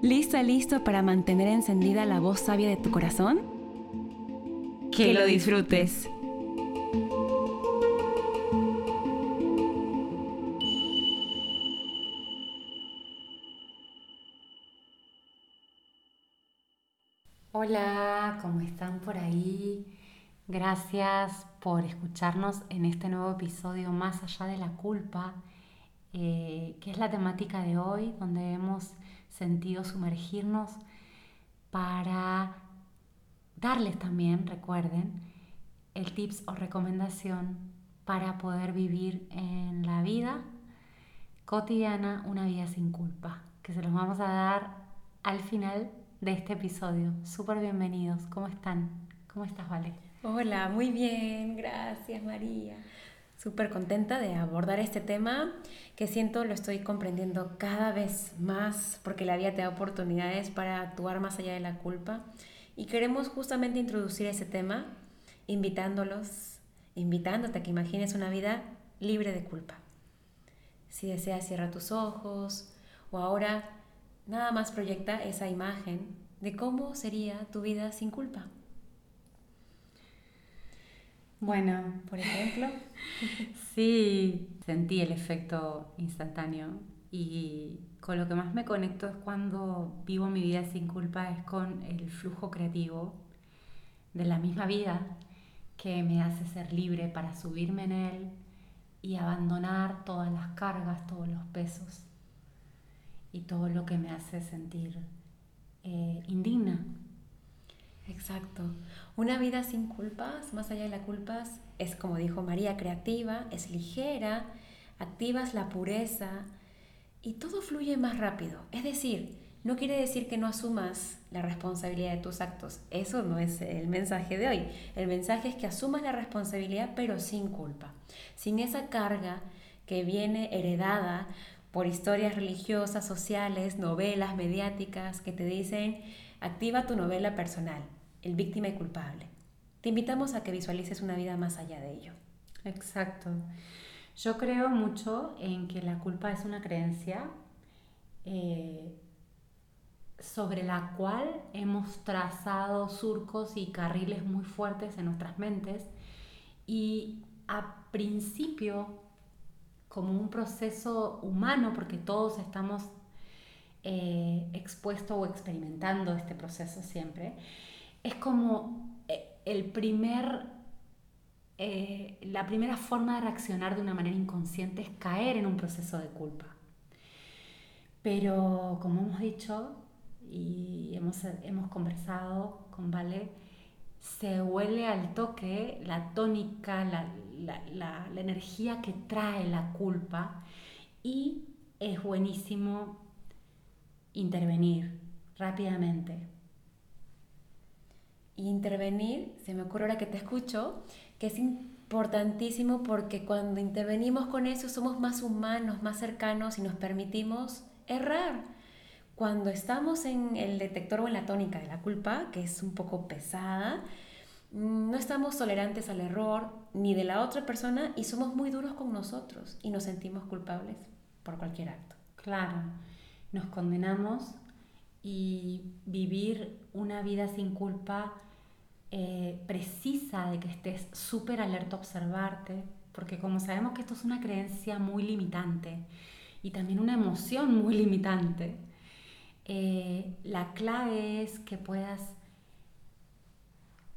¿Lista, listo para mantener encendida la voz sabia de tu corazón? Que, lo disfrutes. Hola, ¿cómo están por ahí? Gracias por escucharnos en este nuevo episodio Más allá de la culpa, eh, que es la temática de hoy, donde hemos sentido sumergirnos para darles también, recuerden, el tips o recomendación para poder vivir en la vida cotidiana una vida sin culpa, que se los vamos a dar al final de este episodio. Súper bienvenidos. ¿Cómo están? ¿Cómo estás, Vale? Hola, muy bien. Gracias, María. Súper contenta de abordar este tema que siento lo estoy comprendiendo cada vez más porque la vida te da oportunidades para actuar más allá de la culpa. Y queremos justamente introducir ese tema invitándolos, invitándote a que imagines una vida libre de culpa. Si deseas, cierra tus ojos o ahora Nada más proyecta esa imagen de cómo sería tu vida sin culpa. Bueno, por ejemplo, sí, sentí el efecto instantáneo y con lo que más me conecto es cuando vivo mi vida sin culpa, es con el flujo creativo de la misma vida que me hace ser libre para subirme en él y abandonar todas las cargas, todos los pesos y todo lo que me hace sentir eh, indigna. Exacto. Una vida sin culpas, más allá de las culpas, es como dijo María, creativa, es ligera, activas la pureza y todo fluye más rápido. Es decir, no quiere decir que no asumas la responsabilidad de tus actos. Eso no es el mensaje de hoy. El mensaje es que asumas la responsabilidad pero sin culpa, sin esa carga que viene heredada por historias religiosas, sociales, novelas mediáticas que te dicen, activa tu novela personal, el víctima y culpable. Te invitamos a que visualices una vida más allá de ello. Exacto. Yo creo mucho en que la culpa es una creencia eh, sobre la cual hemos trazado surcos y carriles muy fuertes en nuestras mentes y a principio como un proceso humano, porque todos estamos eh, expuestos o experimentando este proceso siempre, es como eh, el primer, eh, la primera forma de reaccionar de una manera inconsciente es caer en un proceso de culpa. Pero como hemos dicho y hemos, hemos conversado con Vale, se huele al toque la tónica, la, la, energía que trae la culpa y es buenísimo intervenir rápidamente. Intervenir, se me ocurre ahora que te escucho, que es importantísimo porque cuando intervenimos con eso somos más humanos, más cercanos y nos permitimos errar. Cuando estamos en el detector o en la tónica de la culpa, que es un poco pesada, no estamos tolerantes al error ni de la otra persona y somos muy duros con nosotros y nos sentimos culpables por cualquier acto. Claro, nos condenamos y vivir una vida sin culpa eh, precisa de que estés súper alerta a observarte, porque como sabemos que esto es una creencia muy limitante y también una emoción muy limitante, eh, la clave es que puedas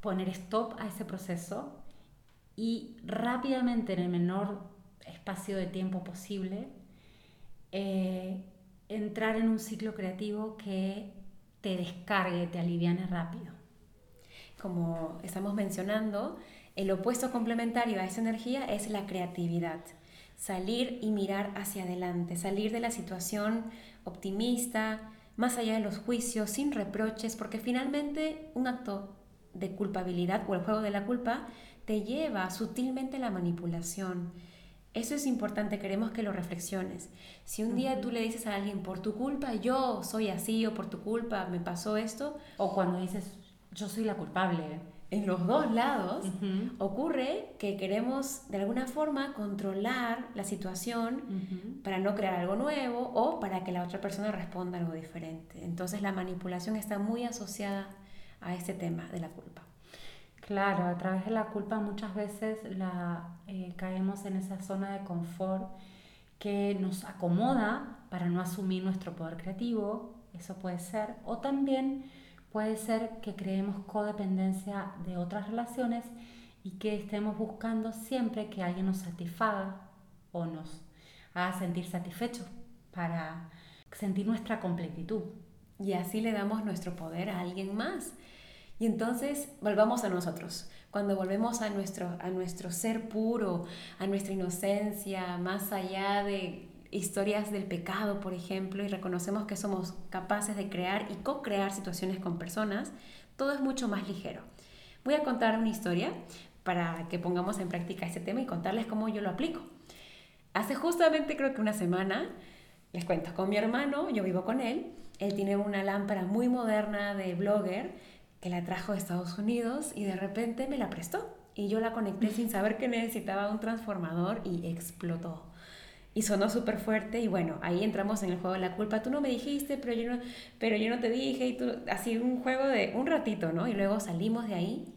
poner stop a ese proceso y rápidamente en el menor espacio de tiempo posible eh, entrar en un ciclo creativo que te descargue, te aliviane rápido. Como estamos mencionando, el opuesto complementario a esa energía es la creatividad. Salir y mirar hacia adelante, salir de la situación optimista, más allá de los juicios, sin reproches, porque finalmente un acto de culpabilidad o el juego de la culpa te lleva sutilmente a la manipulación. Eso es importante, queremos que lo reflexiones. Si un día tú le dices a alguien, por tu culpa yo soy así o por tu culpa me pasó esto. O cuando dices, yo soy la culpable. En los dos lados ocurre que queremos de alguna forma controlar la situación para no crear algo nuevo o para que la otra persona responda algo diferente. Entonces la manipulación está muy asociada a este tema de la culpa. Claro, a través de la culpa muchas veces la, eh, caemos en esa zona de confort que nos acomoda para no asumir nuestro poder creativo, eso puede ser, o también puede ser que creemos codependencia de otras relaciones y que estemos buscando siempre que alguien nos satisfaga o nos haga sentir satisfechos para sentir nuestra completitud. Y así le damos nuestro poder a alguien más. Y entonces volvamos a nosotros. Cuando volvemos a nuestro, a nuestro ser puro, a nuestra inocencia, más allá de historias del pecado, por ejemplo, y reconocemos que somos capaces de crear y co-crear situaciones con personas, todo es mucho más ligero. Voy a contar una historia para que pongamos en práctica este tema y contarles cómo yo lo aplico. Hace justamente creo que una semana, les cuento, con mi hermano, yo vivo con él, él tiene una lámpara muy moderna de blogger, que la trajo de Estados Unidos y de repente me la prestó. Y yo la conecté sin saber que necesitaba un transformador y explotó. Y sonó súper fuerte y bueno, ahí entramos en el juego de la culpa. Tú no me dijiste, pero yo no, pero yo no te dije. Y tú, así un juego de un ratito, ¿no? Y luego salimos de ahí,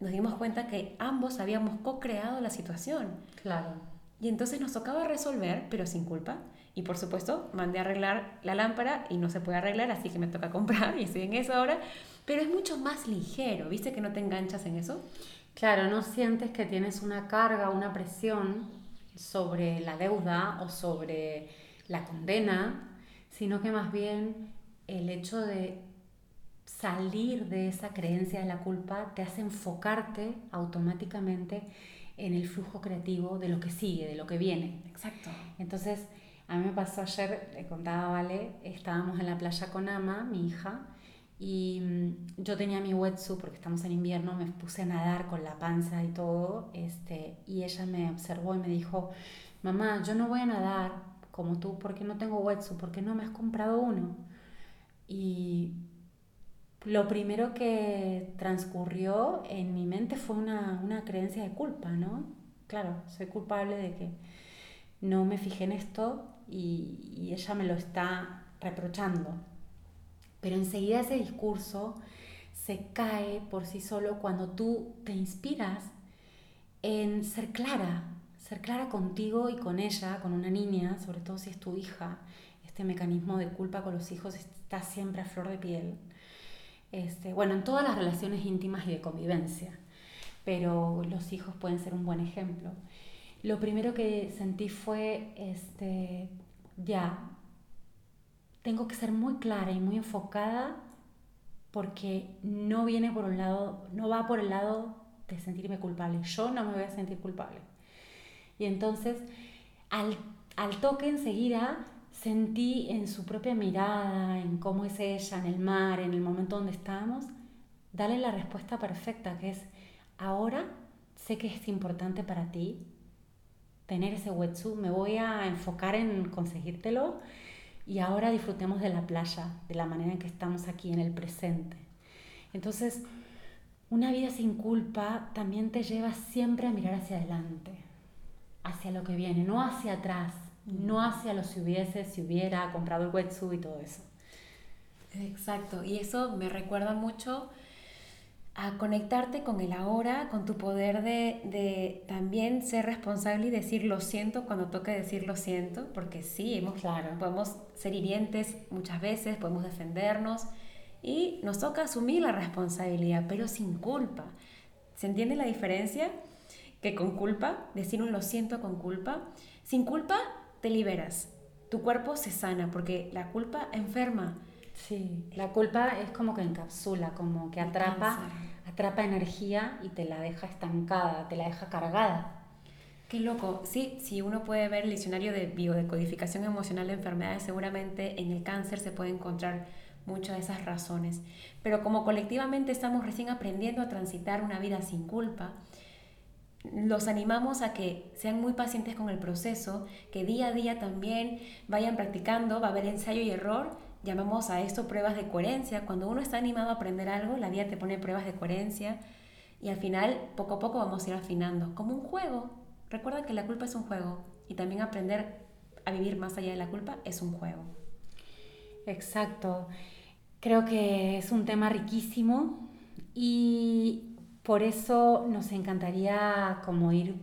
nos dimos cuenta que ambos habíamos co-creado la situación. Claro. Y entonces nos tocaba resolver, pero sin culpa. Y por supuesto, mandé a arreglar la lámpara y no se puede arreglar, así que me toca comprar y estoy en eso ahora. Pero es mucho más ligero, ¿viste que no te enganchas en eso? Claro, no sientes que tienes una carga, una presión sobre la deuda o sobre la condena, sino que más bien el hecho de salir de esa creencia de la culpa te hace enfocarte automáticamente en el flujo creativo de lo que sigue, de lo que viene. Exacto. Entonces, a mí me pasó ayer, le contaba Vale, estábamos en la playa con Ama, mi hija, y mm, yo tenía mi wetsuit porque estamos en invierno, me puse a nadar con la panza y todo, este, y ella me observó y me dijo, mamá, yo no voy a nadar como tú porque no tengo wetsuit, porque no me has comprado uno. Y lo primero que transcurrió en mi mente fue una, una creencia de culpa, ¿no? Claro, soy culpable de que no me fijé en esto y, ella me lo está reprochando. Pero enseguida ese discurso se cae por sí solo cuando tú te inspiras en ser clara, ser clara contigo y con ella, con una niña, sobre todo si es tu hija. Este mecanismo de culpa con los hijos está siempre a flor de piel. Este, bueno, en todas las relaciones íntimas y de convivencia, pero los hijos pueden ser un buen ejemplo. Lo primero que sentí fue, este, ya, tengo que ser muy clara y muy enfocada porque no viene por un lado, no va por el lado de sentirme culpable. Yo no me voy a sentir culpable. Y entonces, al, al toque enseguida, sentí en su propia mirada, en cómo es ella, en el mar, en el momento donde estábamos, darle la respuesta perfecta, que es, ahora sé que es importante para ti tener ese wetsuit, me voy a enfocar en conseguírtelo y ahora disfrutemos de la playa, de la manera en que estamos aquí en el presente. Entonces, una vida sin culpa también te lleva siempre a mirar hacia adelante, hacia lo que viene, no hacia atrás, no hacia lo si hubiese, si hubiera comprado el wetsuit y todo eso. Exacto, y eso me recuerda mucho a conectarte con el ahora, con tu poder de, también ser responsable y decir lo siento cuando toque decir lo siento, porque sí, hemos, claro. podemos ser hirientes muchas veces, podemos defendernos y nos toca asumir la responsabilidad, pero sin culpa. ¿Se entiende la diferencia? Que con culpa, decir un lo siento con culpa, sin culpa te liberas, tu cuerpo se sana, porque la culpa enferma. Sí, la culpa es como que encapsula, como que atrapa atrapa energía y te la deja estancada, te la deja cargada. Qué loco. Sí, si uno puede ver el diccionario de biodecodificación emocional de enfermedades, seguramente en el cáncer se puede encontrar muchas de esas razones. Pero como colectivamente estamos recién aprendiendo a transitar una vida sin culpa, los animamos a que sean muy pacientes con el proceso, que día a día también vayan practicando, va a haber ensayo y error. Llamamos a esto pruebas de coherencia. Cuando uno está animado a aprender algo, la vida te pone pruebas de coherencia y al final, poco a poco, vamos a ir afinando, como un juego. Recuerda que la culpa es un juego y también aprender a vivir más allá de la culpa es un juego. Exacto. Creo que es un tema riquísimo y por eso nos encantaría como ir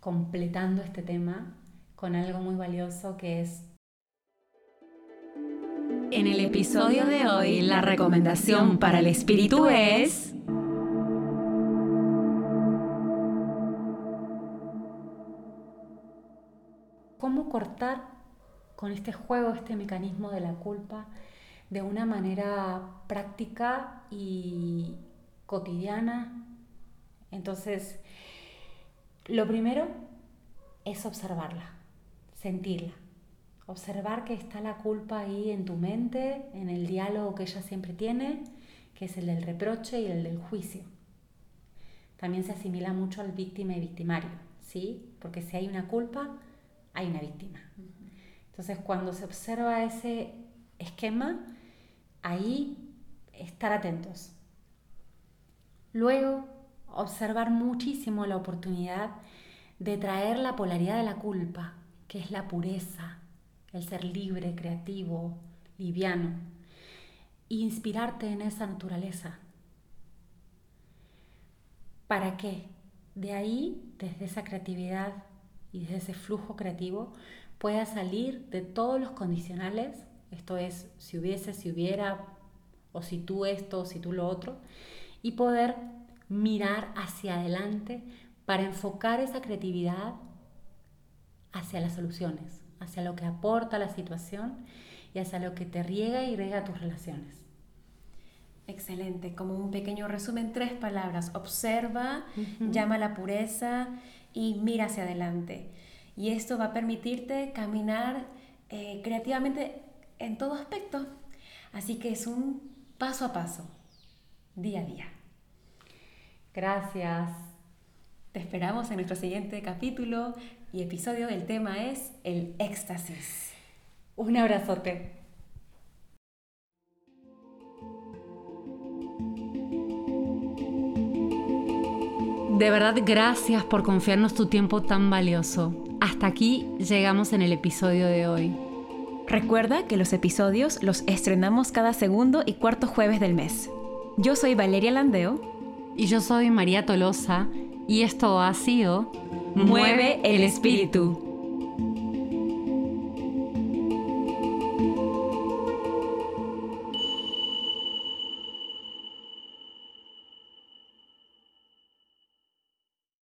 completando este tema con algo muy valioso que es... En el episodio de hoy, la recomendación para el espíritu es... cómo cortar con este juego, este mecanismo de la culpa de una manera práctica y cotidiana. Entonces, lo primero es observarla, sentirla. Observar que está la culpa ahí en tu mente, en el diálogo que ella siempre tiene, que es el del reproche y el del juicio. También se asimila mucho al víctima y victimario, ¿sí? Porque si hay una culpa, hay una víctima. Entonces, cuando se observa ese esquema, ahí estar atentos. Luego, observar muchísimo la oportunidad de traer la polaridad de la culpa, que es la pureza, el ser libre, creativo, liviano, e inspirarte en esa naturaleza. ¿Para qué? De ahí, desde esa creatividad, y desde ese flujo creativo pueda salir de todos los condicionales, esto es, si hubiese, si hubiera, o si tú esto, o si tú lo otro, y poder mirar hacia adelante para enfocar esa creatividad hacia las soluciones, hacia lo que aporta la situación y hacia lo que te riega y riega tus relaciones. Excelente, como un pequeño resumen, tres palabras. Observa, llama a la pureza y mira hacia adelante. Y esto va a permitirte caminar eh, creativamente en todo aspecto. Así que es un paso a paso, día a día. Gracias. Te esperamos en nuestro siguiente capítulo y episodio. El tema es el éxtasis. Un abrazote. De verdad, gracias por confiarnos tu tiempo tan valioso. Hasta aquí llegamos en el episodio de hoy. Recuerda que los episodios los estrenamos cada segundo y cuarto jueves del mes. Yo soy Valeria Landeo. Y yo soy María Tolosa. Y esto ha sido Mueve el Espíritu.